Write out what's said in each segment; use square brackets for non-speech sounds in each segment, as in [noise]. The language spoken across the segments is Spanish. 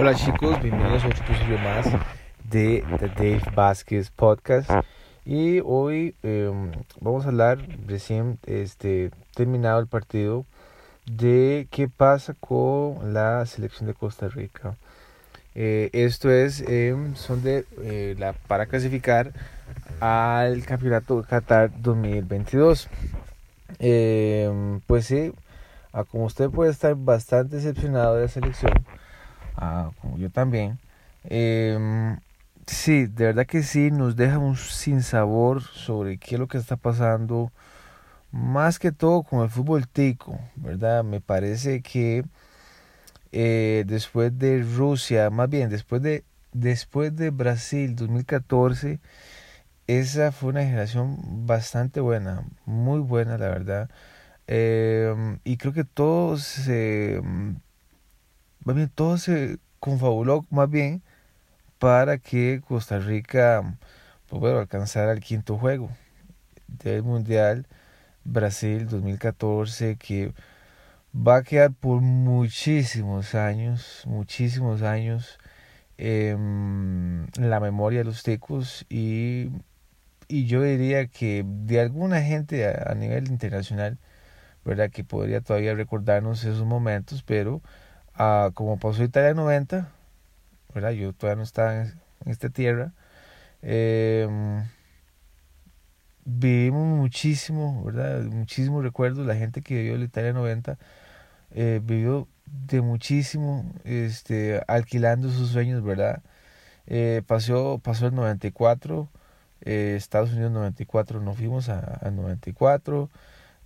Hola chicos, bienvenidos a otro episodio más de The Dave Vázquez Podcast. Y hoy em, vamos a hablar recién este, terminado el partido de qué pasa con la selección de Costa Rica. Eh, esto es, em, son de eh, la para clasificar al campeonato Qatar 2022. Em, pues sí, como usted puede estar bastante decepcionado de la selección, como yo también, eh, sí, de verdad que sí, nos deja un sinsabor sobre qué es lo que está pasando, más que todo con el fútbol tico, ¿verdad? Me parece que eh, después de Rusia, más bien después de, después de Brasil 2014, esa fue una generación bastante buena, muy buena, la verdad. Eh, y creo que todos se más bien todo se confabuló más bien para que Costa Rica pues, alcanzara el quinto juego del Mundial Brasil 2014 que va a quedar por muchísimos años, muchísimos años en la memoria de los ticos y, y yo diría que de alguna gente a, nivel internacional, ¿verdad? Que podría todavía recordarnos esos momentos, pero como pasó Italia 90, ¿verdad? Yo todavía no estaba en, esta tierra. Em, vivimos muchísimo, ¿verdad? Muchísimos recuerdos. La gente que vivió la Italia 90 eh, vivió de muchísimo, este, alquilando sus sueños, ¿verdad? Eh, pasó, pasó el 94, eh, Estados Unidos 94, nos fuimos a, 94,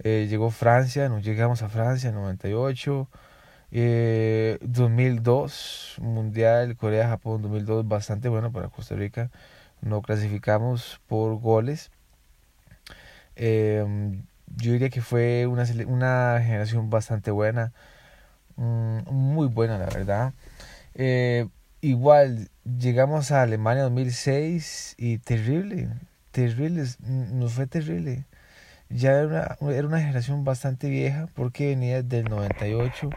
eh, llegó Francia, nos llegamos a Francia en 98, eh, 2002, Mundial Corea-Japón 2002, bastante bueno para Costa Rica. No clasificamos por goles. Em, yo diría que fue una, una generación bastante buena, mm, muy buena la verdad. Eh, igual llegamos a Alemania 2006 y terrible, terrible, nos fue terrible. Ya era una, era una generación bastante vieja porque venía del 98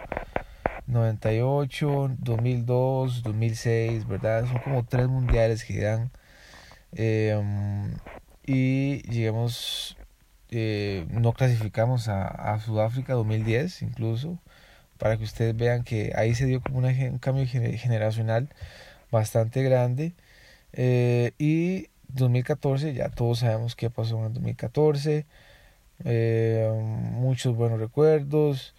98, 2002, 2006, ¿verdad? Son como tres mundiales que dan. Em, y llegamos, eh, no clasificamos a, Sudáfrica 2010 incluso, para que ustedes vean que ahí se dio como un cambio generacional bastante grande. Eh, y 2014, ya todos sabemos qué pasó en 2014. Eh, muchos buenos recuerdos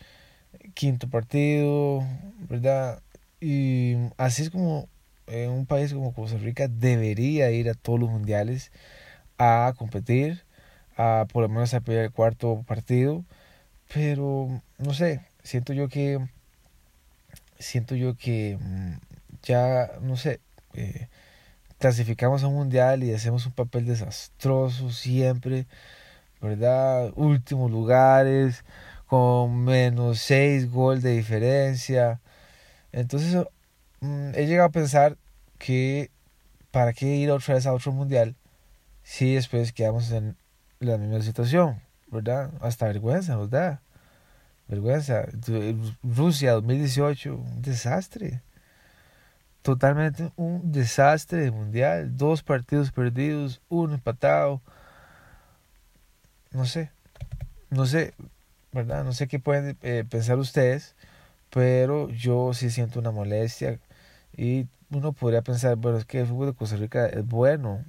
quinto partido, ¿verdad? Y así es como en un país como Costa Rica debería ir a todos los mundiales a competir, a por lo menos a pelear el cuarto partido, pero no sé, siento yo que siento yo que mm, ya no sé, eh, clasificamos a un mundial y hacemos un papel desastroso siempre, ¿verdad? Últimos lugares, con menos 6 goles de diferencia. Entonces mm, he llegado a pensar que para qué ir otra vez a otro mundial si después quedamos en la misma situación, ¿verdad? Hasta vergüenza nos da. Vergüenza. Rusia 2018, un desastre. Totalmente un desastre de mundial. Dos partidos perdidos, uno empatado. No sé. No sé. ¿Verdad? No sé qué pueden eh, pensar ustedes, pero yo sí siento una molestia y uno podría pensar, bueno, es que el fútbol de Costa Rica es bueno,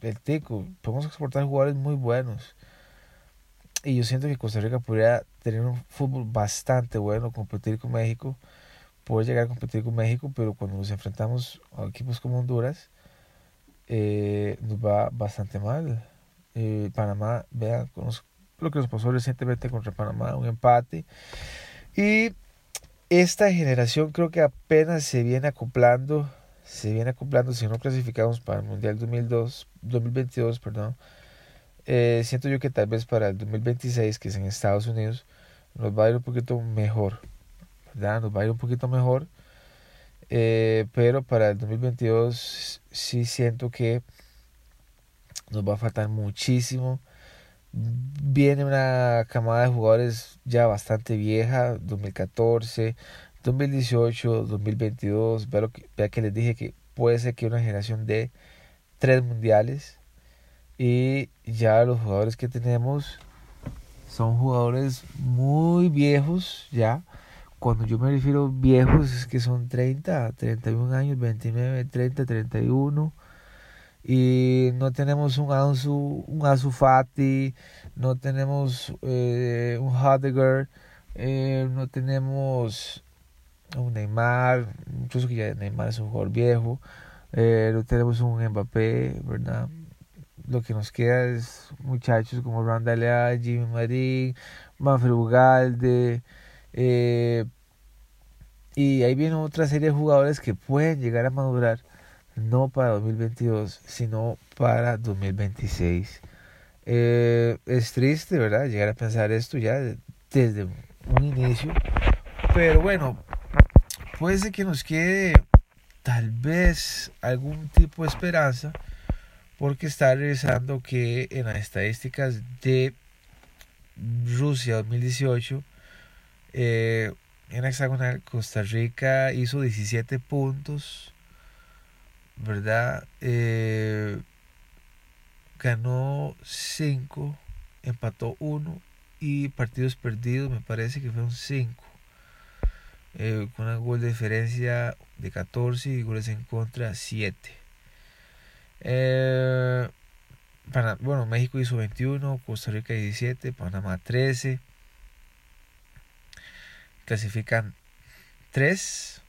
el tico, podemos exportar jugadores muy buenos. Y yo siento que Costa Rica podría tener un fútbol bastante bueno, competir con México, poder llegar a competir con México, pero cuando nos enfrentamos a equipos como Honduras, eh, nos va bastante mal. Eh, Panamá, vean, conozco lo que nos pasó recientemente contra Panamá, un empate. Y esta generación creo que apenas se viene acoplando, se viene acoplando, si no clasificamos para el Mundial 2002, 2022, perdón. Eh, siento yo que tal vez para el 2026, que es en Estados Unidos, nos va a ir un poquito mejor. Nos va a ir un poquito mejor. Eh, pero para el 2022 sí siento que nos va a faltar muchísimo viene una camada de jugadores ya bastante vieja, 2014, 2018, 2022, vea, que, que les dije que puede ser que una generación de tres mundiales. Y ya los jugadores que tenemos son jugadores muy viejos ya. Cuando yo me refiero viejos es que son 30, 31 años, 29, 30, 31 y no tenemos un Ansu, un Ansu Fati, no tenemos eh, un Heidegger, eh, no tenemos un Neymar, incluso que ya Neymar es un jugador viejo, eh, no tenemos un Mbappé, ¿verdad? Lo que nos queda es muchachos como Randall Jimmy Marín, Manfred Ugalde, y ahí viene otra serie de jugadores que pueden llegar a madurar no para 2022, sino para 2026. Eh, es triste, ¿verdad? Llegar a pensar esto ya desde un inicio. Pero bueno, puede ser que nos quede tal vez algún tipo de esperanza, porque está revisando que en las estadísticas de Rusia 2018, eh, en hexagonal, Costa Rica hizo 17 puntos ¿verdad? Eh, ganó 5, empató 1 y partidos perdidos me parece que fueron 5. Eh, con un gol de diferencia de 14 y goles en contra 7. Eh, bueno, México hizo 21, Costa Rica 17, Panamá 13. Clasifican 3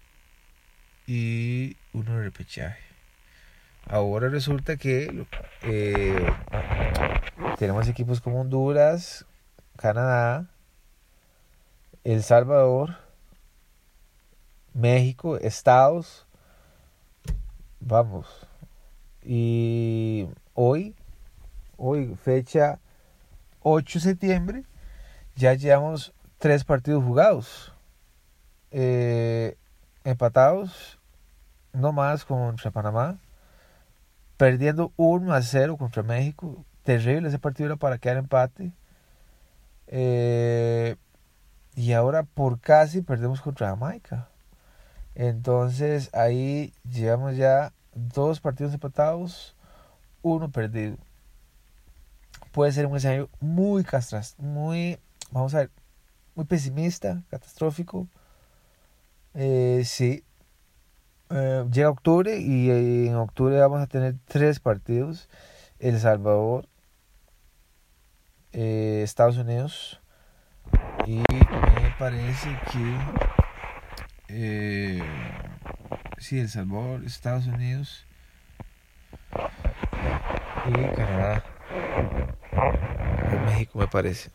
y 1 repechaje. Ahora resulta que eh, tenemos equipos como Honduras, Canadá, El Salvador, México, Estados. Vamos. Y hoy, hoy fecha 8 de septiembre, ya llevamos tres partidos jugados. Eh, empatados, no más contra Panamá perdiendo 1 a 0 contra México. Terrible ese partido era para quedar empate. Eh, y ahora por casi perdemos contra Jamaica. Entonces ahí llevamos ya dos partidos empatados, uno perdido. Puede ser un escenario muy castras, muy, vamos a ver, muy pesimista, catastrófico. Eh, sí, eh, llega octubre y eh, en octubre vamos a tener tres partidos. El Salvador, eh, Estados Unidos y me parece que sí, El Salvador, Estados Unidos y Canadá. México me parece.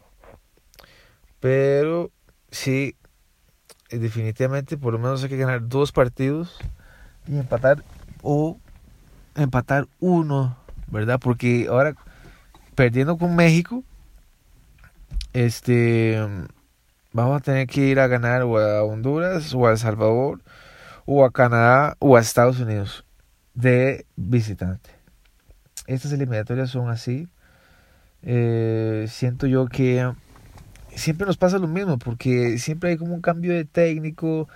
Pero sí, definitivamente por lo menos hay que ganar dos partidos y empatar o empatar uno, ¿verdad? Porque ahora perdiendo con México, este vamos a tener que ir a ganar o a Honduras o a El Salvador o a Canadá o a Estados Unidos de visitante. Estas eliminatorias son así. Eh, siento yo que siempre nos pasa lo mismo porque siempre hay como un cambio de técnico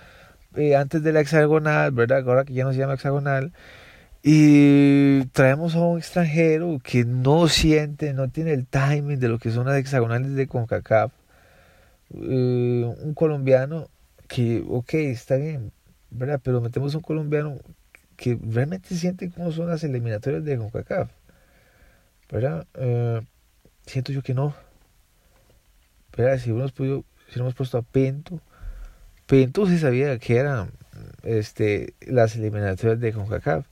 eh, antes de la hexagonal, ¿verdad? Ahora que ya no se llama hexagonal. Y traemos a un extranjero que no siente, no tiene el timing de lo que son las hexagonales de CONCACAF. Eh, un colombiano que, ok, está bien, ¿verdad? Pero metemos a un colombiano que realmente siente cómo son las eliminatorias de CONCACAF. ¿Verdad? Eh, siento yo que no. ¿Verdad? Si hemos, podido, si hemos puesto a Pinto Pinto sí sabía que eran este, las eliminatorias de CONCACAF.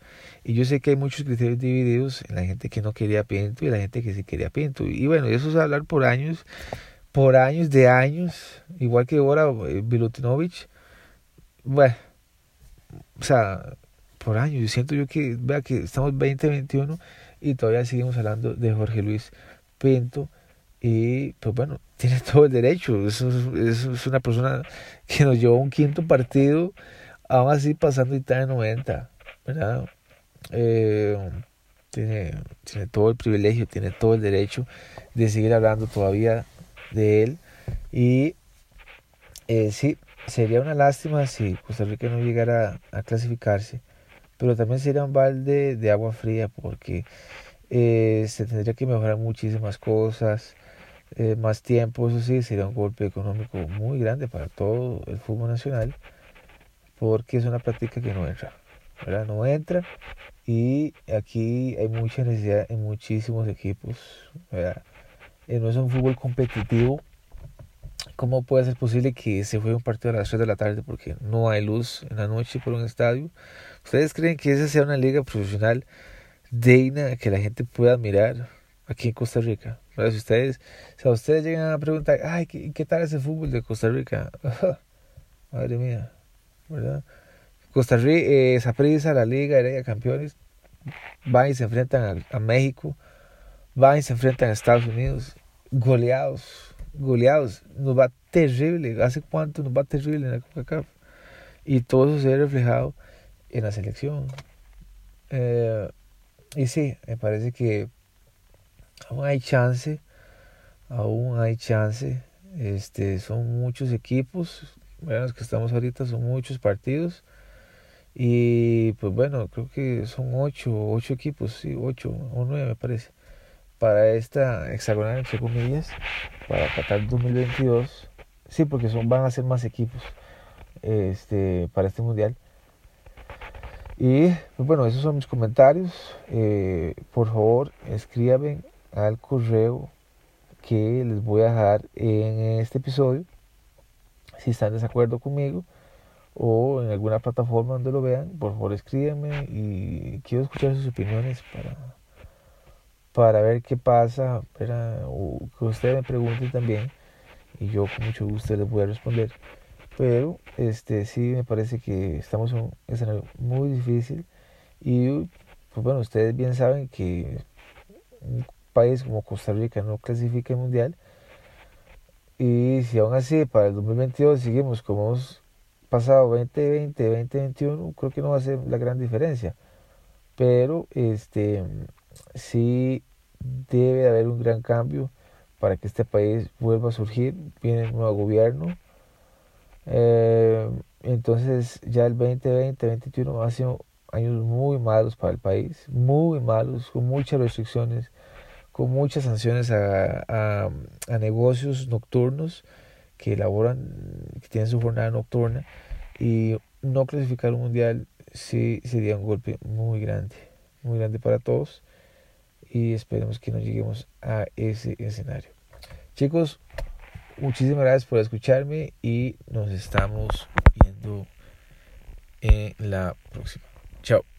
Y yo sé que hay muchos criterios divididos en la gente que no quería Pinto y la gente que sí quería Pinto. Y bueno, eso es hablar por años, por años de años, igual que ahora Vilutinovich. Eh, bueno, o sea, por años. Yo siento yo que, vea que estamos 2021 y todavía seguimos hablando de Jorge Luis Pinto. Y pues bueno, [laughs] tiene todo el derecho. Es, es, una persona que nos llevó un quinto partido, aún así pasando Italia 90, ¿verdad? Eh, tiene, tiene todo el privilegio, tiene todo el derecho de seguir hablando todavía de él. Y eh, sí, sería una lástima si Costa Rica no llegara a clasificarse, pero también sería un balde de agua fría porque eh, se tendría que mejorar muchísimas cosas, eh, más tiempo, eso sí, sería un golpe económico muy grande para todo el fútbol nacional, porque es una práctica que no entra, ¿verdad? No entra y aquí hay mucha necesidad en muchísimos equipos, ¿verdad? Eh, no es un fútbol competitivo. ¿Cómo puede ser posible que se juegue un partido a las 3 de la tarde porque no hay luz en la noche por un estadio? ¿Ustedes creen que esa sea una liga profesional digna que la gente pueda mirar aquí en Costa Rica? Si ustedes, si ustedes llegan a preguntar, ay, ¿qué, ¿qué, tal es el fútbol de Costa Rica? [laughs] Madre mía, ¿verdad? Costa Rica, eh, esa prisa, la Liga, Heredia Campeones, van y se enfrentan a, a México, van y se enfrentan a Estados Unidos, goleados, goleados, nos va terrible, ¿hace cuánto nos va terrible en la CONCACAF? Y todo eso se ve reflejado en la selección. Eh, y sí, me parece que aún hay chance, aún hay chance. Este, son muchos equipos, los que estamos ahorita son muchos partidos. Y pues bueno, creo que son ocho, ocho equipos, sí, ocho o nueve me parece, para esta hexagonal, entre comillas, para Qatar 2022. Sí, porque son, van a ser más equipos este, para este mundial. Y pues bueno, esos son mis comentarios. Eh, por favor, escríbanme al correo que les voy a dejar en este episodio. Si están de desacuerdo conmigo o en alguna plataforma donde lo vean, por favor escríbanme y quiero escuchar sus opiniones para, para ver qué pasa, para, o que ustedes me pregunten también y yo con mucho gusto les voy a responder. Pero este sí me parece que estamos en un escenario muy difícil y pues bueno, ustedes bien saben que país como Costa Rica no clasifica el mundial y si aún así para el 2022 seguimos como hemos pasado 2020, 2021, creo que no va a ser la gran diferencia. Pero este sí debe de haber un gran cambio para que este país vuelva a surgir. Viene un nuevo gobierno. Eh, entonces ya el 2020, 2021 han sido años muy malos para el país, muy malos, con muchas restricciones, con muchas sanciones a, a, negocios nocturnos que elaboran, que tienen su jornada nocturna y no clasificar un mundial sí sería un golpe muy grande, muy grande para todos y esperemos que no lleguemos a ese escenario. Chicos, muchísimas gracias por escucharme y nos estamos viendo en la próxima. Chao.